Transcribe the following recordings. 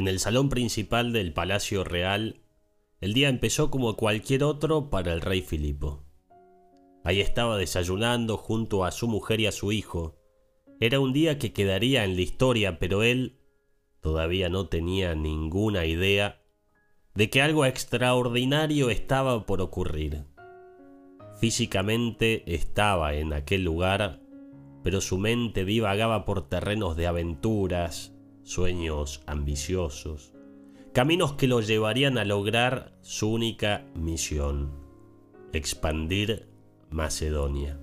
En el salón principal del Palacio Real, el día empezó como cualquier otro para el rey Filipo. Ahí estaba desayunando junto a su mujer y a su hijo. Era un día que quedaría en la historia, pero él todavía no tenía ninguna idea de que algo extraordinario estaba por ocurrir. Físicamente estaba en aquel lugar, pero su mente divagaba por terrenos de aventuras, sueños ambiciosos, caminos que lo llevarían a lograr su única misión, expandir Macedonia.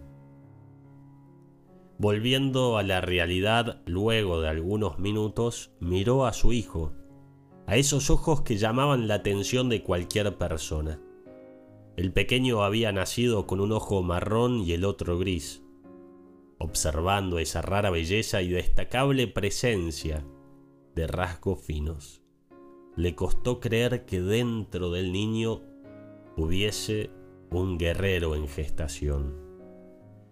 Volviendo a la realidad luego de algunos minutos, miró a su hijo, a esos ojos que llamaban la atención de cualquier persona. El pequeño había nacido con un ojo marrón y el otro gris. Observando esa rara belleza y destacable presencia de rasgos finos. Le costó creer que dentro del niño hubiese un guerrero en gestación.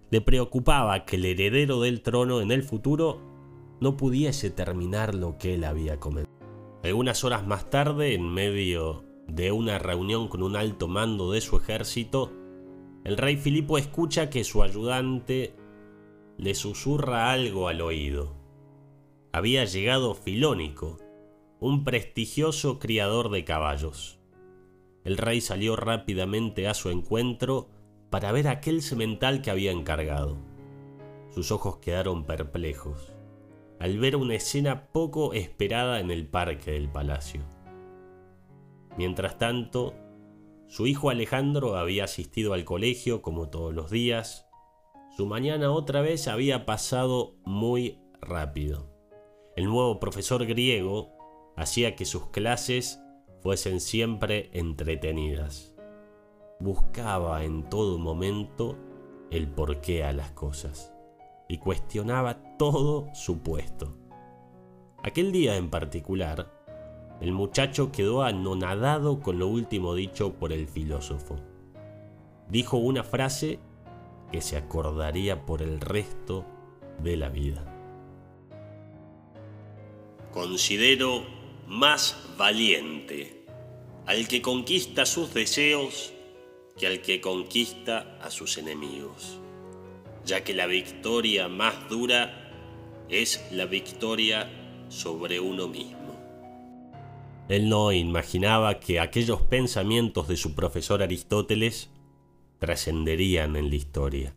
Le preocupaba que el heredero del trono en el futuro no pudiese terminar lo que él había comenzado. Algunas horas más tarde, en medio de una reunión con un alto mando de su ejército, el rey Filipo escucha que su ayudante le susurra algo al oído había llegado Filónico, un prestigioso criador de caballos. El rey salió rápidamente a su encuentro para ver aquel semental que había encargado. Sus ojos quedaron perplejos al ver una escena poco esperada en el parque del palacio. Mientras tanto, su hijo Alejandro había asistido al colegio como todos los días. Su mañana otra vez había pasado muy rápido. El nuevo profesor griego hacía que sus clases fuesen siempre entretenidas. Buscaba en todo momento el porqué a las cosas y cuestionaba todo su puesto. Aquel día en particular, el muchacho quedó anonadado con lo último dicho por el filósofo. Dijo una frase que se acordaría por el resto de la vida considero más valiente al que conquista sus deseos que al que conquista a sus enemigos, ya que la victoria más dura es la victoria sobre uno mismo. Él no imaginaba que aquellos pensamientos de su profesor Aristóteles trascenderían en la historia.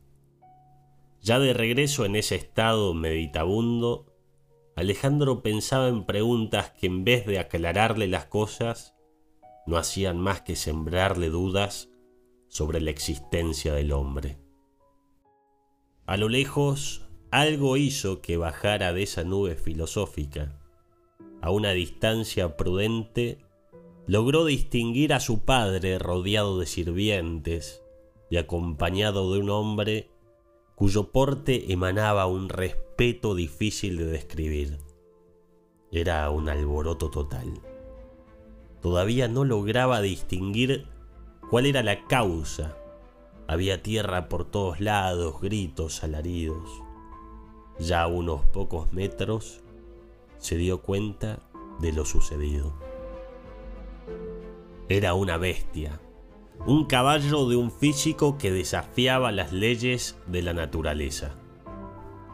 Ya de regreso en ese estado meditabundo, Alejandro pensaba en preguntas que en vez de aclararle las cosas, no hacían más que sembrarle dudas sobre la existencia del hombre. A lo lejos, algo hizo que bajara de esa nube filosófica. A una distancia prudente, logró distinguir a su padre rodeado de sirvientes y acompañado de un hombre cuyo porte emanaba un respeto difícil de describir. Era un alboroto total. Todavía no lograba distinguir cuál era la causa. Había tierra por todos lados, gritos, alaridos. Ya a unos pocos metros se dio cuenta de lo sucedido. Era una bestia, un caballo de un físico que desafiaba las leyes de la naturaleza.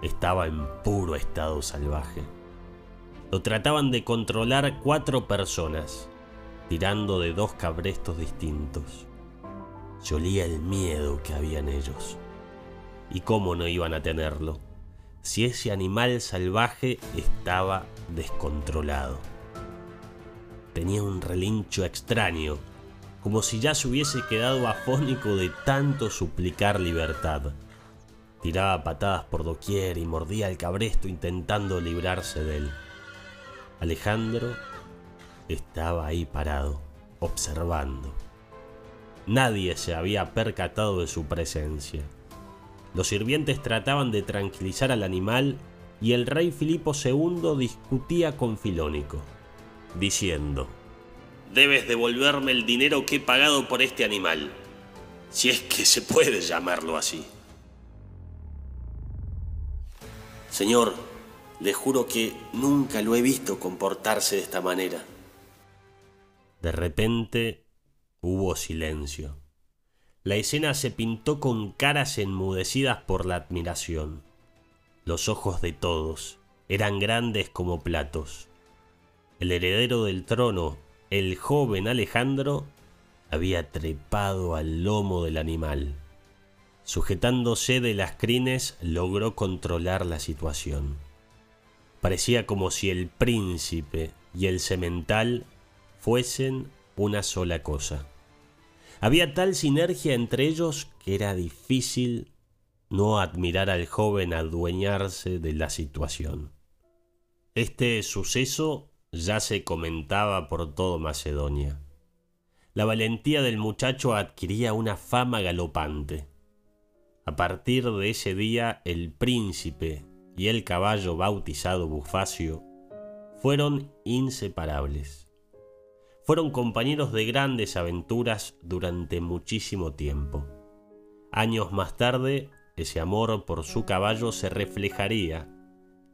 Estaba en puro estado salvaje. Lo trataban de controlar cuatro personas, tirando de dos cabrestos distintos. Se olía el miedo que había en ellos. ¿Y cómo no iban a tenerlo? Si ese animal salvaje estaba descontrolado. Tenía un relincho extraño como si ya se hubiese quedado afónico de tanto suplicar libertad. Tiraba patadas por doquier y mordía el cabresto intentando librarse de él. Alejandro estaba ahí parado, observando. Nadie se había percatado de su presencia. Los sirvientes trataban de tranquilizar al animal y el rey Filipo II discutía con Filónico, diciendo, debes devolverme el dinero que he pagado por este animal, si es que se puede llamarlo así. Señor, Le juro que nunca lo he visto comportarse de esta manera. De repente hubo silencio. La escena se pintó con caras enmudecidas por la admiración. Los ojos de todos eran grandes como platos. El heredero del trono, el joven Alejandro, había trepado al lomo del animal. Sujetándose de las crines, logró controlar la situación. Parecía como si el príncipe y el semental fuesen una sola cosa. Había tal sinergia entre ellos que era difícil no admirar al joven adueñarse de la situación. Este suceso ya se comentaba por todo Macedonia. La valentía del muchacho adquiría una fama galopante. A partir de ese día el príncipe y el caballo bautizado Bufacio fueron inseparables. Fueron compañeros de grandes aventuras durante muchísimo tiempo. Años más tarde, ese amor por su caballo se reflejaría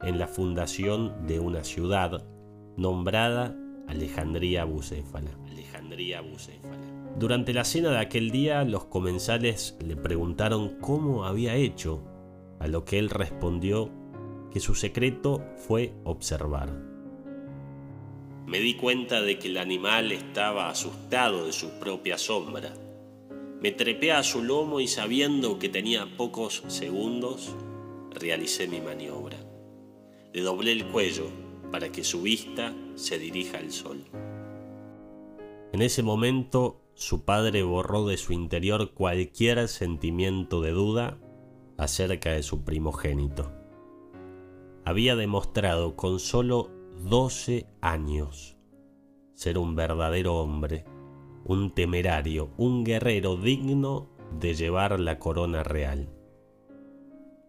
en la fundación de una ciudad nombrada Alejandría Bucéfala. Alejandría Bucéfala. Durante la cena de aquel día, los comensales le preguntaron cómo había hecho, a lo que él respondió que su secreto fue observar. Me di cuenta de que el animal estaba asustado de su propia sombra. Me trepé a su lomo y sabiendo que tenía pocos segundos, realicé mi maniobra. Le doblé el cuello para que su vista se dirija al sol. En ese momento, su padre borró de su interior cualquier sentimiento de duda acerca de su primogénito había demostrado con solo 12 años ser un verdadero hombre, un temerario, un guerrero digno de llevar la corona real.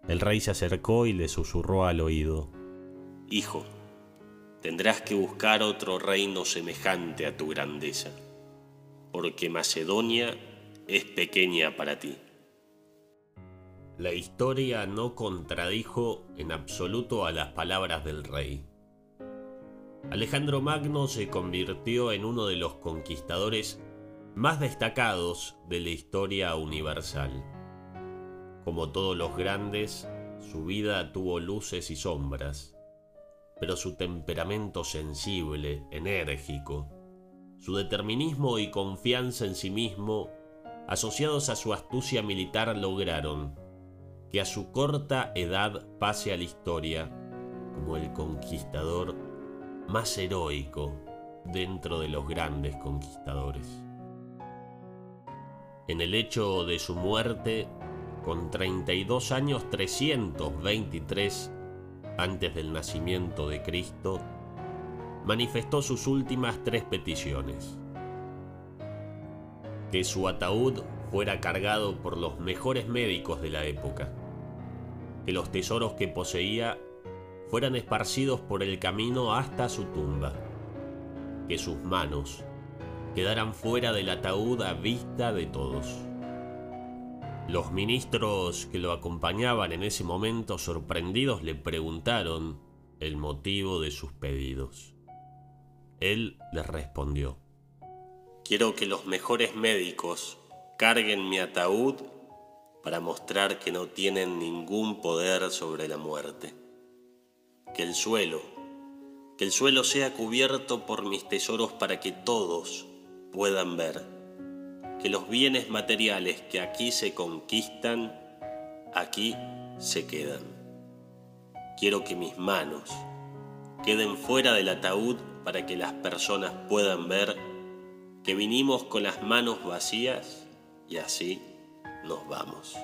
El rey se acercó y le susurró al oído, Hijo, tendrás que buscar otro reino semejante a tu grandeza, porque Macedonia es pequeña para ti. La historia no contradijo en absoluto a las palabras del rey. Alejandro Magno se convirtió en uno de los conquistadores más destacados de la historia universal. Como todos los grandes, su vida tuvo luces y sombras, pero su temperamento sensible, enérgico, su determinismo y confianza en sí mismo, asociados a su astucia militar, lograron que a su corta edad pase a la historia como el conquistador más heroico dentro de los grandes conquistadores. En el hecho de su muerte, con 32 años 323 antes del nacimiento de Cristo, manifestó sus últimas tres peticiones. Que su ataúd fuera cargado por los mejores médicos de la época que los tesoros que poseía fueran esparcidos por el camino hasta su tumba, que sus manos quedaran fuera del ataúd a vista de todos. Los ministros que lo acompañaban en ese momento sorprendidos le preguntaron el motivo de sus pedidos. Él les respondió, Quiero que los mejores médicos carguen mi ataúd para mostrar que no tienen ningún poder sobre la muerte. Que el suelo, que el suelo sea cubierto por mis tesoros para que todos puedan ver que los bienes materiales que aquí se conquistan, aquí se quedan. Quiero que mis manos queden fuera del ataúd para que las personas puedan ver que vinimos con las manos vacías y así nos vamos.